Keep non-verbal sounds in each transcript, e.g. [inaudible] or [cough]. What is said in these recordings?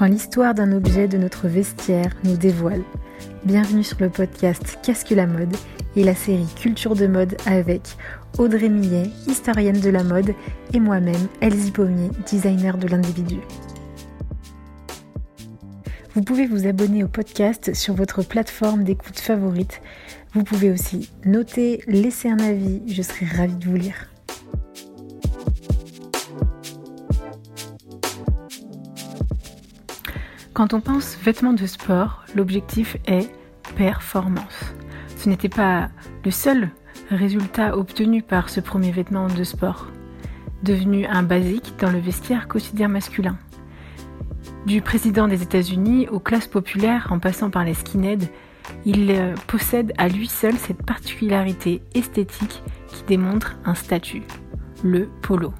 quand l'histoire d'un objet de notre vestiaire nous dévoile. Bienvenue sur le podcast Qu'est-ce la mode et la série Culture de mode avec Audrey Millet, historienne de la mode, et moi-même, Elsie Pommier, designer de l'individu. Vous pouvez vous abonner au podcast sur votre plateforme d'écoute favorite. Vous pouvez aussi noter, laisser un avis, je serai ravie de vous lire. Quand on pense vêtements de sport, l'objectif est performance. Ce n'était pas le seul résultat obtenu par ce premier vêtement de sport, devenu un basique dans le vestiaire quotidien masculin. Du président des États-Unis aux classes populaires en passant par les skinheads, il euh, possède à lui seul cette particularité esthétique qui démontre un statut, le polo.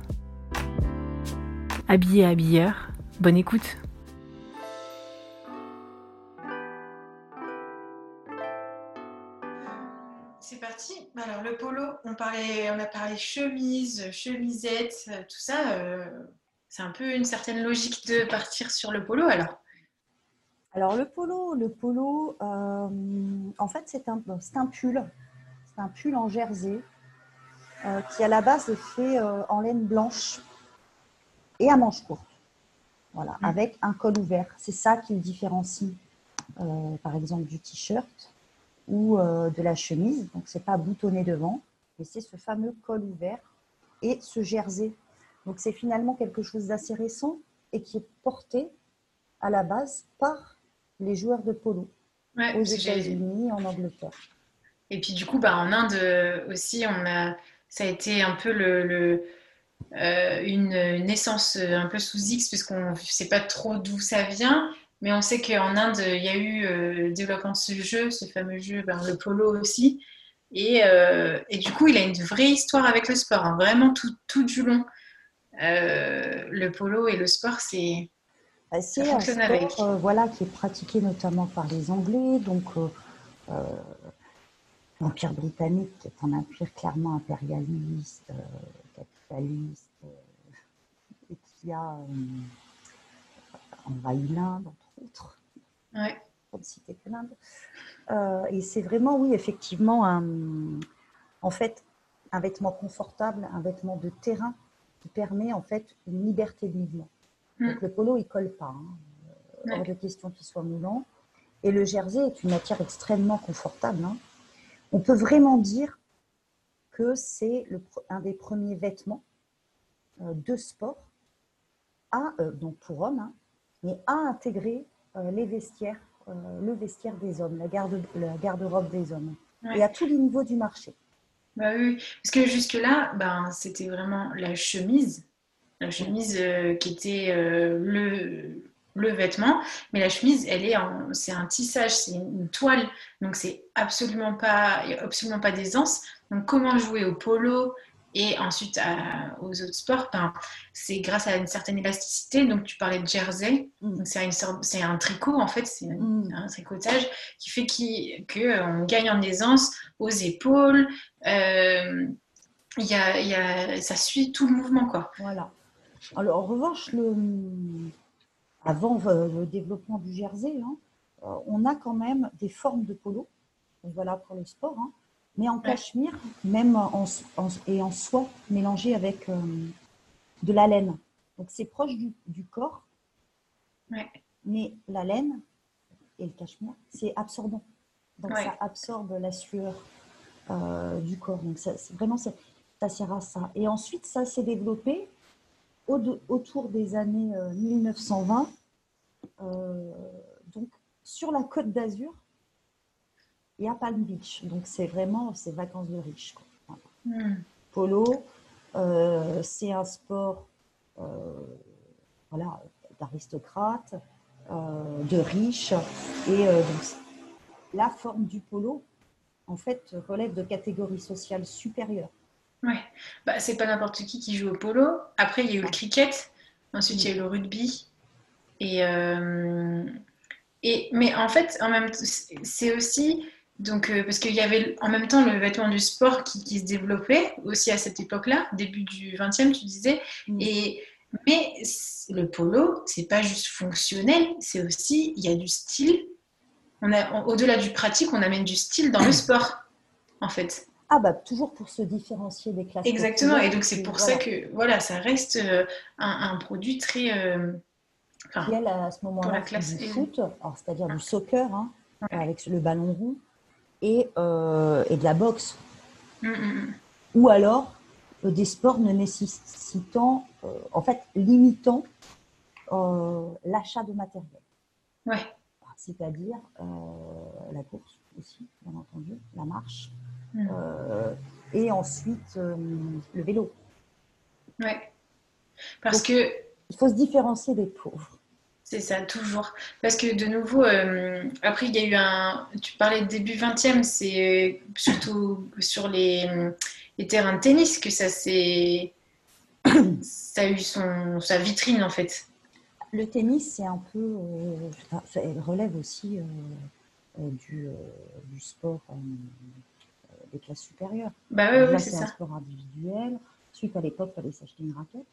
Habillé habilleur, bonne écoute. On, parlait, on a parlé chemise, chemisette, tout ça. Euh, c'est un peu une certaine logique de partir sur le polo alors. Alors le polo, le polo, euh, en fait c'est un, un pull, c'est un pull en jersey euh, qui à la base est fait en laine blanche et à manches courtes. Voilà, mm. avec un col ouvert. C'est ça qui le différencie, par exemple, du t-shirt ou euh, de la chemise. Donc, c'est pas boutonné devant, c'est ce fameux col ouvert et ce jersey. Donc, c'est finalement quelque chose d'assez récent et qui est porté à la base par les joueurs de polo aux États-Unis, en Angleterre. Et puis, du coup, bah, en Inde euh, aussi, on a, ça a été un peu le, euh, une naissance un peu sous X, puisqu'on ne sait pas trop d'où ça vient. Mais on sait qu'en Inde, il y a eu euh, le développement de ce jeu, ce fameux jeu, ben, le polo aussi. Et, euh, et, du coup, il a une vraie histoire avec le sport, hein, vraiment tout, tout, du long. Euh, le polo et le sport, c'est. Bah, c'est un sport voilà, qui est pratiqué notamment par les Anglais. Donc, l'Empire britannique est un empire clairement impérialiste, capitaliste, et qui a envahi l'Inde, Ouais. Euh, et c'est vraiment, oui, effectivement, un, en fait, un vêtement confortable, un vêtement de terrain qui permet en fait une liberté de mouvement. Mm. Donc le polo, il colle pas. Hein. Hors de question qu'il soit moulant. Et le jersey est une matière extrêmement confortable. Hein. On peut vraiment dire que c'est un des premiers vêtements euh, de sport à, euh, donc pour hommes, hein, mais à intégrer euh, les vestiaires, euh, le vestiaire des hommes, la garde la garde-robe des hommes, et à tous les niveaux du marché. Bah oui, parce que jusque-là, ben, c'était vraiment la chemise, la chemise euh, qui était le, le vêtement, mais la chemise, elle est en, c'est un tissage, c'est une toile, donc c'est absolument pas, absolument pas d'aisance. Donc comment jouer au polo, et ensuite, aux autres sports, ben, c'est grâce à une certaine élasticité. Donc, tu parlais de jersey. Mm. C'est un tricot, en fait, c'est mm. un tricotage qui fait qu'on euh, gagne en aisance aux épaules. Euh, y a, y a, ça suit tout le mouvement, quoi. Voilà. Alors, en revanche, le, avant euh, le développement du jersey, hein, euh, on a quand même des formes de polo. voilà pour le sport. Hein mais en cachemire, même en, et en soie mélangée avec euh, de la laine. Donc c'est proche du, corps, mais la laine et le cachemire, c'est absorbant. Donc ça absorbe la sueur euh, du corps. Donc ça, vraiment, ça sert à ça. Et ensuite, ça s'est développé autour des années 1920, euh, donc sur la côte d'Azur, et à Palm Beach. Donc, c'est vraiment ces vacances de riches. Hmm. Polo, euh, c'est un sport euh, voilà, d'aristocrates, euh, de riches. Et donc, la forme du polo, en fait, relève de catégories sociales supérieures. Ouais, bah, c'est pas n'importe qui qui joue au polo. Après, il y a eu le cricket. Ensuite, il y a eu le rugby. Et, et, mais en fait, en même c'est aussi donc, euh, parce qu'il y avait en même temps le vêtement du sport qui, se développait aussi à cette époque-là, début du 20e, tu disais. Mm. Et, Mais le polo, c'est pas juste fonctionnel, c'est aussi, il y a du style. On a, au-delà du pratique, on amène du style dans le sport, en fait. Ah bah toujours pour se différencier des classes. Exactement, et donc c'est pour ça que voilà, ça reste euh, un, produit très. Euh, enfin, à ce moment-là du foot, c'est-à-dire du soccer, hein, avec le ballon rond, et, euh, et de la boxe. Mm, mm, mm. Ou alors euh, des sports ne nécessitant, euh, en fait, limitant l'achat de matériel. Ouais. C'est-à-dire la course aussi, bien entendu, la marche, et ensuite le vélo. Ouais. Parce que. Il faut se différencier des pauvres. C'est ça, toujours. Parce que de nouveau, euh, après, il y a eu un. Tu parlais de début 20e, c'est surtout sur les, les, terrains de tennis que ça s'est. [coughs] ça a eu son, sa vitrine, en fait. Le tennis, c'est un peu. Euh, elle relève aussi euh, du, du, sport des classes supérieures. Bah oui, oui, c'est ça. un sport individuel. Ensuite, à l'époque, il fallait s'acheter une raquette.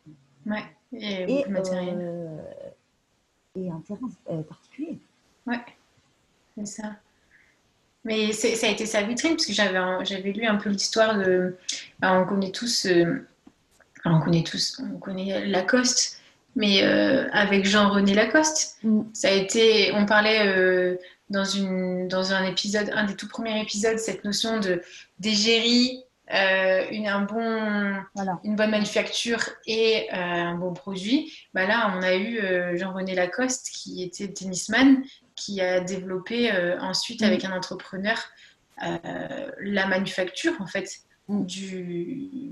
Ouais, et, et matériel et un terrain euh, particulier. Ouais, c'est ça. Mais ça a été sa vitrine, parce que j'avais, j'avais lu un peu l'histoire de. on connaît tous. Euh, on connaît tous. On connaît Lacoste, mais euh, avec Jean-René Lacoste. Mm. Ça a été. On parlait dans, une, dans un épisode, un des tout premiers épisodes, cette notion de d'égérie euh, une, un bon, une bonne manufacture et euh, un bon produit, bah là, on a eu euh, Jean-René Lacoste, qui était tennisman, qui a développé ensuite, avec mm. un entrepreneur, la manufacture, en fait, mm. du,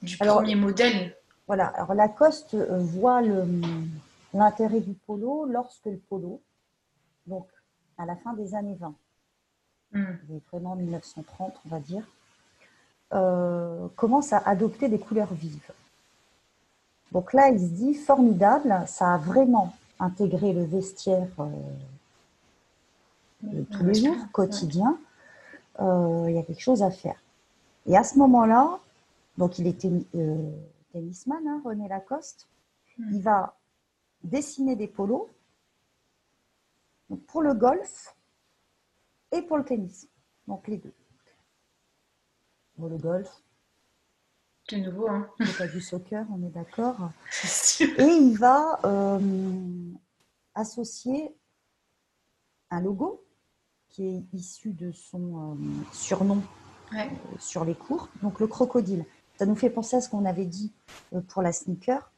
du premier modèle. Voilà, alors Lacoste voit l'intérêt du polo lorsque le polo, donc à la fin des années 20, mm. vraiment 1930, on va dire, euh, commence à adopter des couleurs vives. Donc là, il se dit formidable, ça a vraiment intégré le vestiaire euh, de tous les jours, quotidien. Euh, il y a quelque chose à faire. Et à ce moment-là, donc il était tennisman, hein, René Lacoste, hmm. il va dessiner des polos pour le golf et pour le tennis. Donc les deux le golf. De nouveau, hein. pas du soccer, on est d'accord. [laughs] Et il va euh, associer un logo qui est issu de son euh, surnom euh, sur les cours, donc le crocodile. Ça nous fait penser à ce qu'on avait dit pour la sneaker,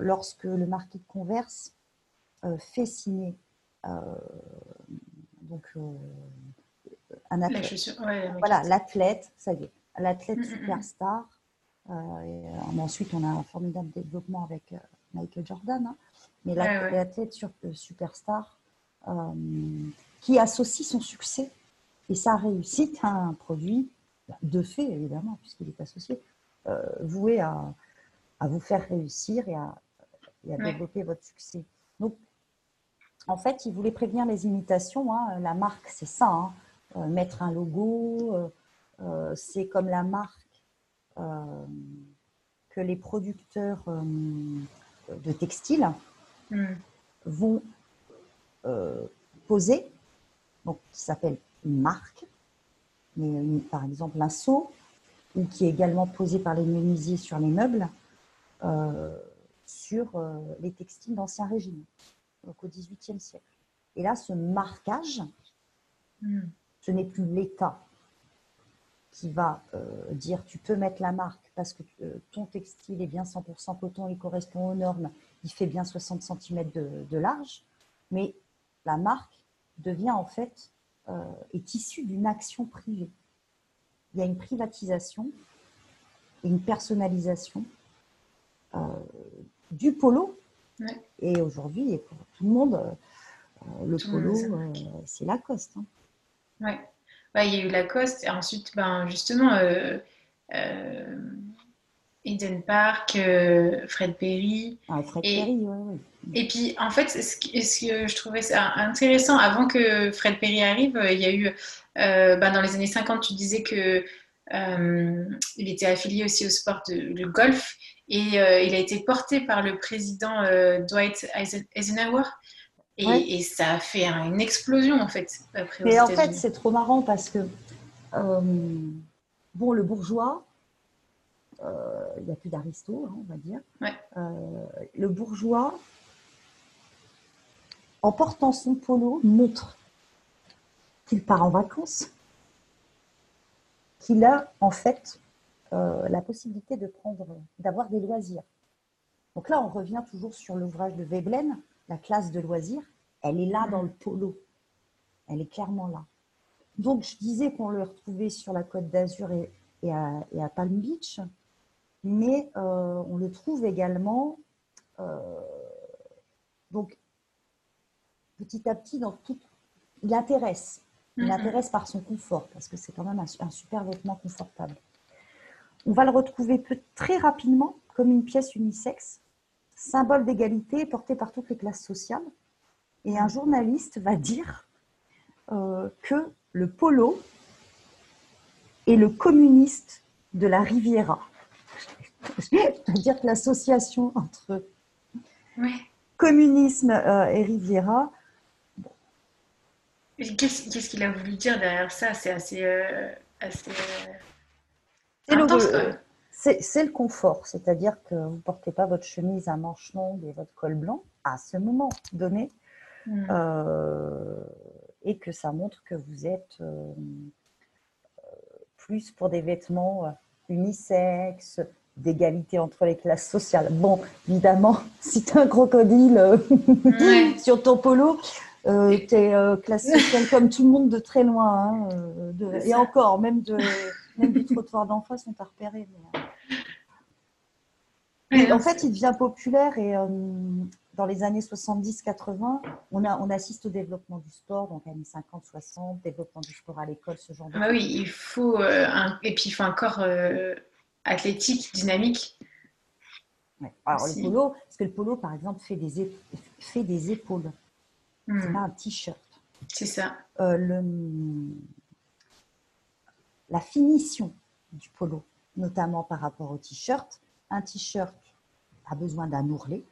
lorsque le marquis de Converse fait signer donc, un athlète. voilà, l'athlète, ça y est, l'athlète mm, mm, mm. superstar. Euh, euh, ensuite, on a un formidable développement avec euh, Michael Jordan, hein. mais l'athlète superstar qui associe son succès et sa réussite à un produit de fait, évidemment, puisqu'il est associé, voué à, à, vous faire réussir et à, développer votre succès. Donc, en fait, il voulait prévenir les imitations. Hein. La marque, c'est ça. Hein. Euh, mettre un logo. Euh, euh, c'est comme la marque que les producteurs de textiles hmm. vont poser, donc qui s'appelle une marque, mais par exemple un seau, ou qui est également posé par les menuisiers sur les meubles, sur les textiles d'Ancien Régime, donc au XVIIIe siècle. Et là, ce marquage, hmm ce n'est plus l'État qui va euh, dire tu peux mettre la marque parce que euh, ton textile est bien 100% coton, il correspond aux normes, il fait bien 60 cm de, large, mais la marque devient en fait, euh, est issue d'une action privée. Il y a une privatisation et une personnalisation du polo. Et aujourd'hui, pour tout le monde, le polo, c'est Lacoste. Hein. Ouais. il y a eu Lacoste, et ensuite, ben, justement, euh, euh, Eden Park, euh, Fred Perry. Ah, Fred et, Perry, oui, Et puis, en fait, ce que, ce que je trouvais ça intéressant, avant que Fred Perry arrive, il y a eu, ben, dans les années 50, tu disais que il était affilié aussi au sport de, golf et il a été porté par le président Dwight Eisenhower. Et, ça a fait une explosion en fait. Mais en fait, c'est trop marrant parce que bon, le bourgeois, il n'y a plus d'aristo, hein, on va dire. le bourgeois, en portant son polo, montre qu'il part en vacances, qu'il a en fait euh, la possibilité de prendre, d'avoir des loisirs. Donc là, on revient toujours sur l'ouvrage de Veblen, la classe de loisirs. Elle est là dans le polo. Elle est clairement là. Donc, je disais qu'on le retrouvait sur la côte d'Azur et, à, Palm Beach, mais euh, on le trouve également euh, donc petit à petit dans tout. Il intéresse. Il mm-hmm. intéresse par son confort parce que c'est quand même un, super vêtement confortable. On va le retrouver très rapidement comme une pièce unisexe, symbole d'égalité porté par toutes les classes sociales. Et un journaliste va dire euh, que le polo est le communiste de la Riviera. [laughs] C'est-à-dire que l'association entre communisme euh, et Riviera Qu'est-ce qu'il a voulu dire derrière ça? C'est assez, euh, assez euh, c'est le, confort, c'est-à-dire que vous ne portez pas votre chemise à manches longues et votre col blanc à ce moment donné, hmm. euh, et que ça montre que vous êtes plus pour des vêtements unisexes, d'égalité entre les classes sociales. Bon, évidemment, [laughs] si tu as un crocodile [laughs] sur ton polo, euh, tu es euh, classé comme tout le monde de très loin. Hein, euh, et encore, même, de, même du trottoir d'en face, on t'a repéré. en fait, il devient populaire et dans les années 70-80, on, on assiste au développement du sport, donc années 50-60, développement du sport à l'école, ce genre de ah Oui, il faut un, et puis il faut un corps athlétique, dynamique. Alors, le polo, parce que le polo, par exemple, fait des, fait des épaules. C'est hmm. pas un t-shirt. C'est ça. Euh, le, la finition du polo, notamment par rapport au t-shirt. Un t-shirt a besoin d'un ourlet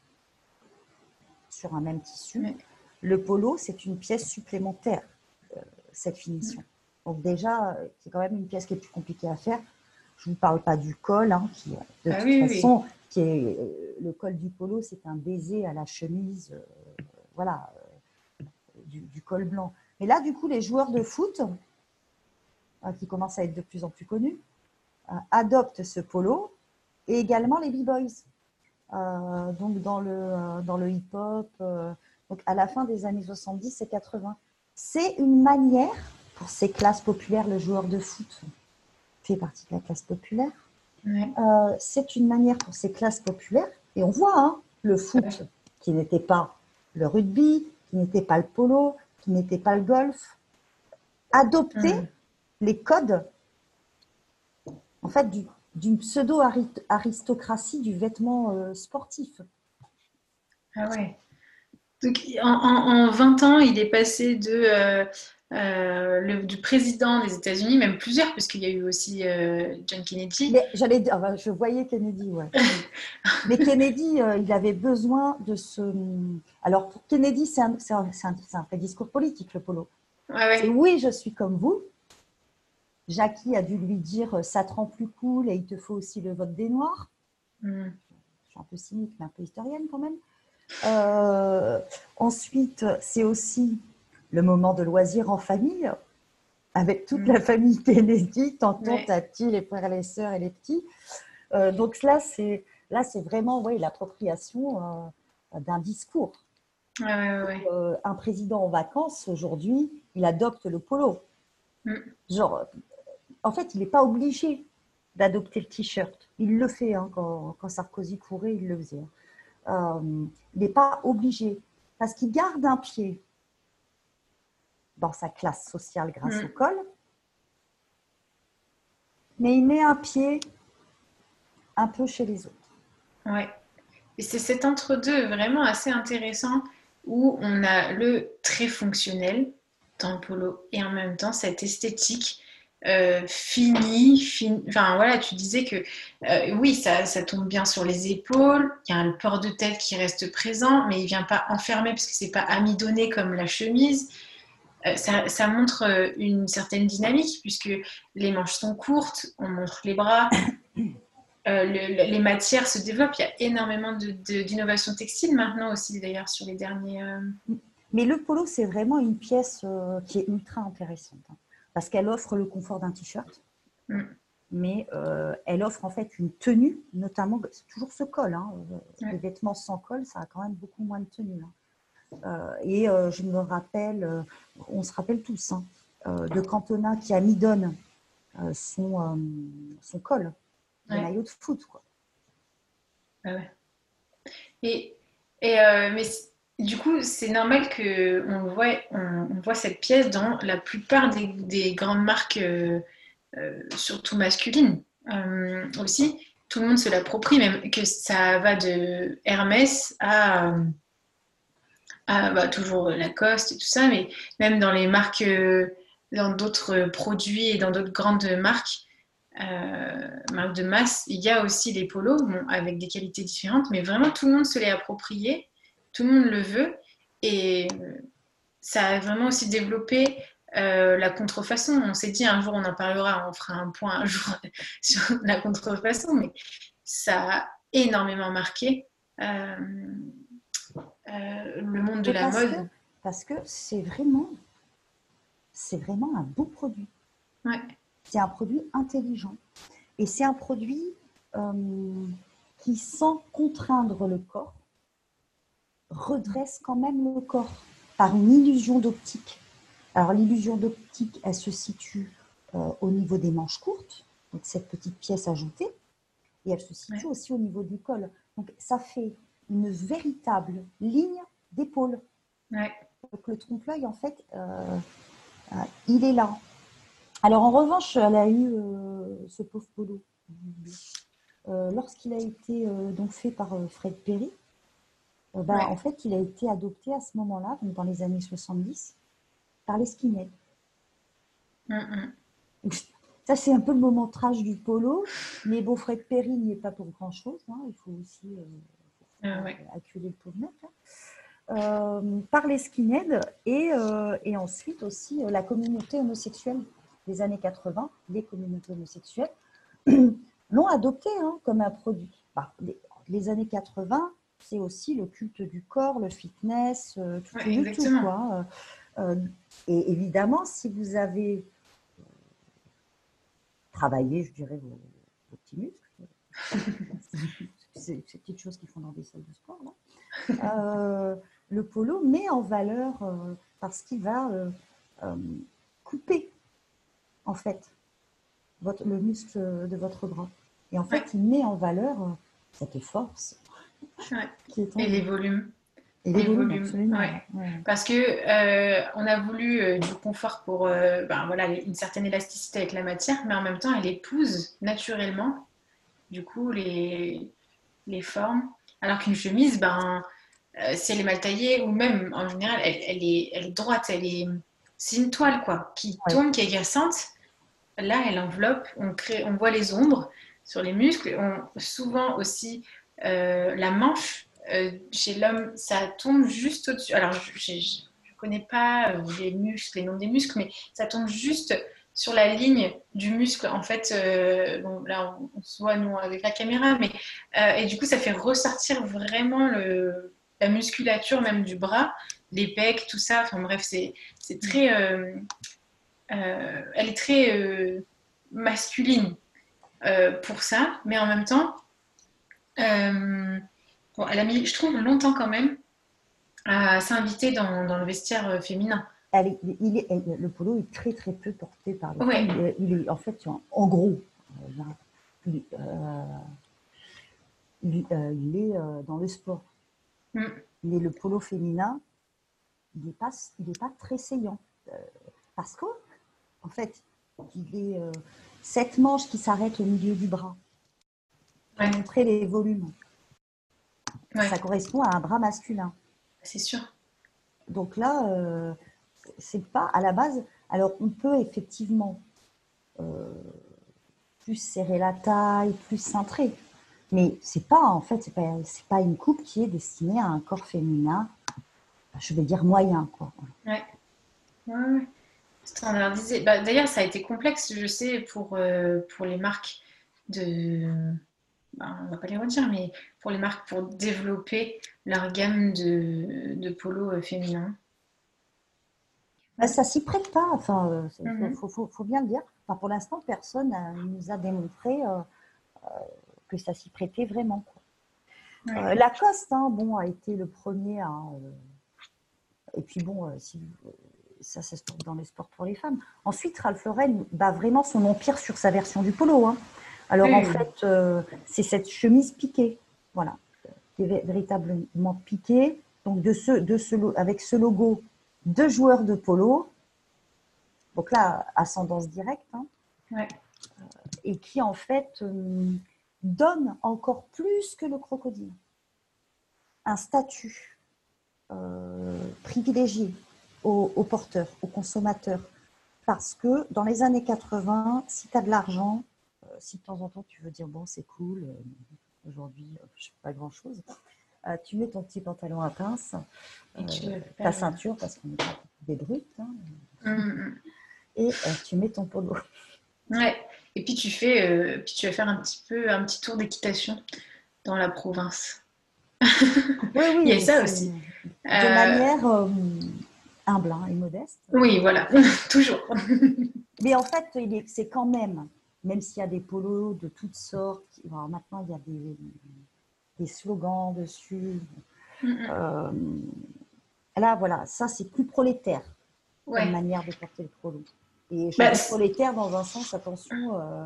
sur un même tissu. Le polo, c'est une pièce supplémentaire, euh, cette finition. Donc déjà, c'est quand même une pièce qui est plus compliquée à faire. Je ne vous parle pas du col, hein, qui de ah toute façon, qui est euh, le col du polo, c'est un baiser à la chemise, voilà, du, col blanc. Et là, du coup, les joueurs de foot, euh, qui commencent à être de plus en plus connus, euh, adoptent ce polo et également les b-boys. Euh, donc dans le, dans le hip-hop, donc à la fin des années 70 et 80. C'est une manière pour ces classes populaires, le joueur de foot fait partie de la classe populaire. c'est une manière pour ces classes populaires, et on voit hein, le foot qui n'était pas le rugby, qui n'était pas le polo, qui n'était pas le golf, adopter. Les codes en fait d'une pseudo-aristocratie du vêtement euh, sportif. Ah ouais. Donc, en, 20 ans, il est passé de euh, euh, le, du président des États-Unis, même plusieurs, parce qu'il y a eu aussi John Kennedy. Mais j'allais, je voyais Kennedy, ouais. [laughs] Mais Kennedy, il avait besoin de ce. Alors pour Kennedy, c'est un, un, un, vrai discours politique, le polo. oui, je suis comme vous. Jackie a dû lui dire ça te rend plus cool et il te faut aussi le vote des Noirs. Hmm. Je suis un peu cynique, mais un peu historienne quand même. ensuite, c'est aussi le moment de loisir en famille, avec toute la mm. famille Kennedy, tonton, tati, les frères, les sœurs et les petits. Euh, donc là, c'est là, c'est vraiment ouais, l'appropriation euh, d'un discours. Euh, un président en vacances aujourd'hui, il adopte le polo. Mm. Genre, en fait, il n'est pas obligé d'adopter le t-shirt. Il le fait hein, quand, quand, Sarkozy courait, il le faisait. il n'est pas obligé parce qu'il garde un pied dans sa classe sociale grâce mm. au col. Mais il met un pied un peu chez les autres. Ouais. Et c'est cet entre-deux vraiment assez intéressant où on a le très fonctionnel dans le polo et en même temps cette esthétique euh, fini, Enfin voilà, tu disais que euh, oui, ça, ça, tombe bien sur les épaules. Il y a un port de tête qui reste présent, mais il vient pas enfermer parce que c'est pas amidonné comme la chemise. Euh, ça, montre une certaine dynamique puisque les manches sont courtes, on montre les bras. les matières se développent. Il y a énormément d'innovation textile maintenant aussi, d'ailleurs, sur les derniers. Mais le polo, c'est vraiment une pièce qui est ultra intéressante. Parce qu'elle offre le confort d'un t-shirt, mm. mais euh, elle offre en fait une tenue, notamment, c'est toujours ce col, hein, euh, les vêtements sans col, ça a quand même beaucoup moins de tenue. Hein. Euh, et je me rappelle, on se rappelle tous, hein, de Cantona qui a mis donne son, son col, le maillot de foot. Quoi. Ah ouais. Et, et mais du coup, c'est normal voit, on, voit cette pièce dans la plupart des, grandes marques, euh, euh, surtout masculines euh, aussi. Tout le monde se l'approprie, même que ça va de Hermès à, bah, toujours Lacoste et tout ça, mais même dans les marques, dans d'autres produits et dans d'autres grandes marques, marques de masse, il y a aussi les polos, avec des qualités différentes, mais vraiment tout le monde se l'est approprié tout le monde le veut. Et ça a vraiment aussi développé euh, la contrefaçon. On s'est dit un jour on en parlera, on fera un point un jour [laughs] sur la contrefaçon, mais ça a énormément marqué euh, euh, le monde de la mode. parce que c'est vraiment, c'est vraiment un beau produit. Ouais. C'est un produit intelligent et c'est un produit qui, sans contraindre le corps, redresse quand même le corps par une illusion d'optique. Alors l'illusion d'optique, elle se situe euh, au niveau des manches courtes, donc cette petite pièce ajoutée, et elle se situe aussi au niveau du col. Donc ça fait une véritable ligne d'épaule. Donc le trompe-l'œil, en fait, euh, euh, il est là. Alors en revanche, elle a eu ce pauvre polo. Lorsqu'il a été donc fait par Fred Perry, euh, bah, en fait, il a été adopté à ce moment-là, dans les années 70, par les skinheads. Ça, c'est un peu le moment trash du polo, mais bon, Fred Perry n'y est pas pour grand-chose. Hein. Il faut aussi euh, ah acculer le pauvre mec. Hein. Euh, par les skinheads et, et ensuite aussi la communauté homosexuelle des années 80, les communautés homosexuelles, [clears throat] l'ont adopté hein, comme un produit. Bah, les, années 80, c'est aussi le culte du corps, le fitness, euh, tout, tout quoi. Euh, euh, et évidemment, si vous avez travaillé, je dirais, vos, petits muscles, [laughs] c'est des petites choses qu'ils font dans des salles de sport, le polo met en valeur parce qu'il va couper, en fait, votre, le muscle de votre bras. Et en fait, il met en valeur cette force, et les volumes. Et les, volumes, Parce que euh, on a voulu euh, du confort pour euh, ben, voilà, une certaine élasticité avec la matière, mais en même temps, elle épouse naturellement, du coup, les, les formes. Alors qu'une chemise, ben, si elle est mal taillée, ou même en général, elle, elle, est, elle est, droite, elle est, c'est une toile quoi, qui tourne, qui est agaçante. Là, elle enveloppe, on, crée, on voit les ombres sur les muscles. On, souvent aussi, la manche, euh, chez l'homme, ça tombe juste au-dessus. Alors, je ne connais pas euh, les muscles, les noms des muscles, mais ça tombe juste sur la ligne du muscle. En fait, bon, là, on, se voit, nous, avec la caméra, mais et du coup, ça fait ressortir vraiment le, la musculature même du bras, les pecs, tout ça. Enfin bref, c'est très... elle est très masculine pour ça, mais en même temps, euh, bon, elle a mis, je trouve, longtemps quand même à s'inviter dans, dans, le vestiaire euh, féminin. Elle il est, le polo est très très peu porté par les femmes. Il est, en fait, en gros, il, il, est dans le sport. Mm. Mais le polo féminin, il n'est pas, il pas très saillant. Euh, parce que, en fait, il est cette manche qui s'arrête au milieu du bras montrer les volumes. Ça correspond à un bras masculin. C'est sûr. Donc là, euh, c'est pas à la base. Alors, on peut effectivement plus serrer la taille, plus cintré. Mais c'est pas, en fait, c'est pas, pas une coupe qui est destinée à un corps féminin, je vais dire moyen, quoi. Ouais. ouais, Standardisé. Bah, D'ailleurs, ça a été complexe, je sais, pour, euh, pour les marques de. Bah, on va pas les redire, mais pour les marques pour développer leur gamme de, de polos euh, féminins. Bah, ça s'y prête pas, enfin, il euh, mhm. faut, faut, faut, bien le dire. Enfin, pour l'instant, personne ne nous a démontré que ça s'y prêtait vraiment. Quoi. Lacoste, hein, bon, a été le premier à. et puis bon, si, ça, ça se trouve dans les sports pour les femmes. Ensuite, Ralph Lauren bat vraiment son empire sur sa version du polo. Hein. Alors en fait, euh, c'est cette chemise piquée, voilà, véritablement piquée. Donc de ce, de ce, avec ce logo, deux joueurs de polo. Donc là, ascendance directe. Hein. et qui en fait euh, donne encore plus que le crocodile un statut euh, privilégié aux, porteurs, aux consommateurs. Parce que dans les années 80, si tu as de l'argent, euh, si de temps en temps tu veux dire, bon, c'est cool, euh, aujourd'hui, euh, je ne fais pas grand-chose, tu mets ton petit pantalon à pince, ta ceinture, parce qu'on est des brutes, hein, mm, mm. et tu mets ton polo. Ouais. Et puis tu fais, puis tu vas faire un petit peu un petit tour d'équitation dans la province. [laughs] Oui, oui, Il y a ça aussi. De manière humble hein, et modeste. Oui, voilà, [laughs] toujours. Mais en fait, c'est quand même, même s'il y a des polos de toutes sortes, maintenant il y a des, slogans dessus. Euh, là, voilà, ça c'est plus prolétaire comme manière de porter le polo. Et je bah, prolétaire dans un sens, attention, euh,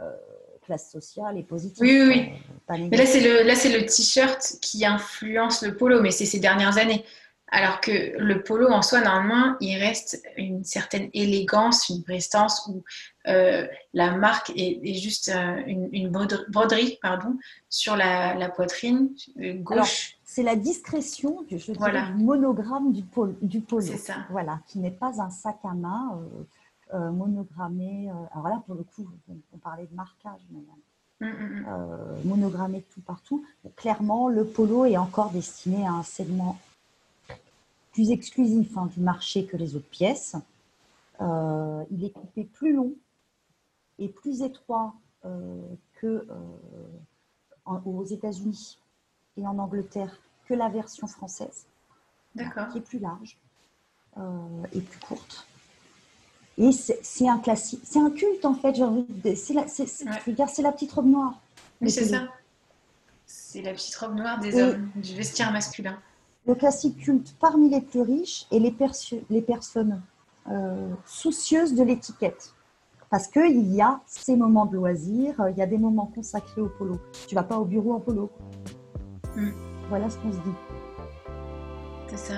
euh, classe sociale et positive. Oui, oui, oui. mais là, c'est le, là, c'est le t-shirt qui influence le polo, mais c'est ces dernières années. Alors que le polo en soi, normalement, il reste une certaine élégance, une prestance où euh, la marque est, juste euh, une, broderie pardon, sur la, poitrine euh, gauche. C'est la discrétion du, je monogramme du, polo. Du polo C'est ça. Voilà, qui n'est pas un sac à main monogrammé. alors là, pour le coup, on, parlait de marquage, mais hum, hum, hum. monogrammé tout partout. Clairement, le polo est encore destiné à un segment plus exclusif hein, du marché que les autres pièces. Euh, il est coupé plus long et plus étroit euh, que euh, aux États-Unis et en Angleterre que la version française, qui est plus large et plus courte. Et c'est un classique, c'est un culte en fait. C'est la, c'est la petite robe noire. Mais c'est ça. C'est la petite robe noire des hommes, du vestiaire masculin le classique culte parmi les plus riches et les, les personnes euh, soucieuses de l'étiquette. Parce qu'il y a ces moments de loisirs, il y a des moments consacrés au polo. Tu vas pas au bureau en polo. Hmm. Voilà ce qu'on se dit. C'est ça.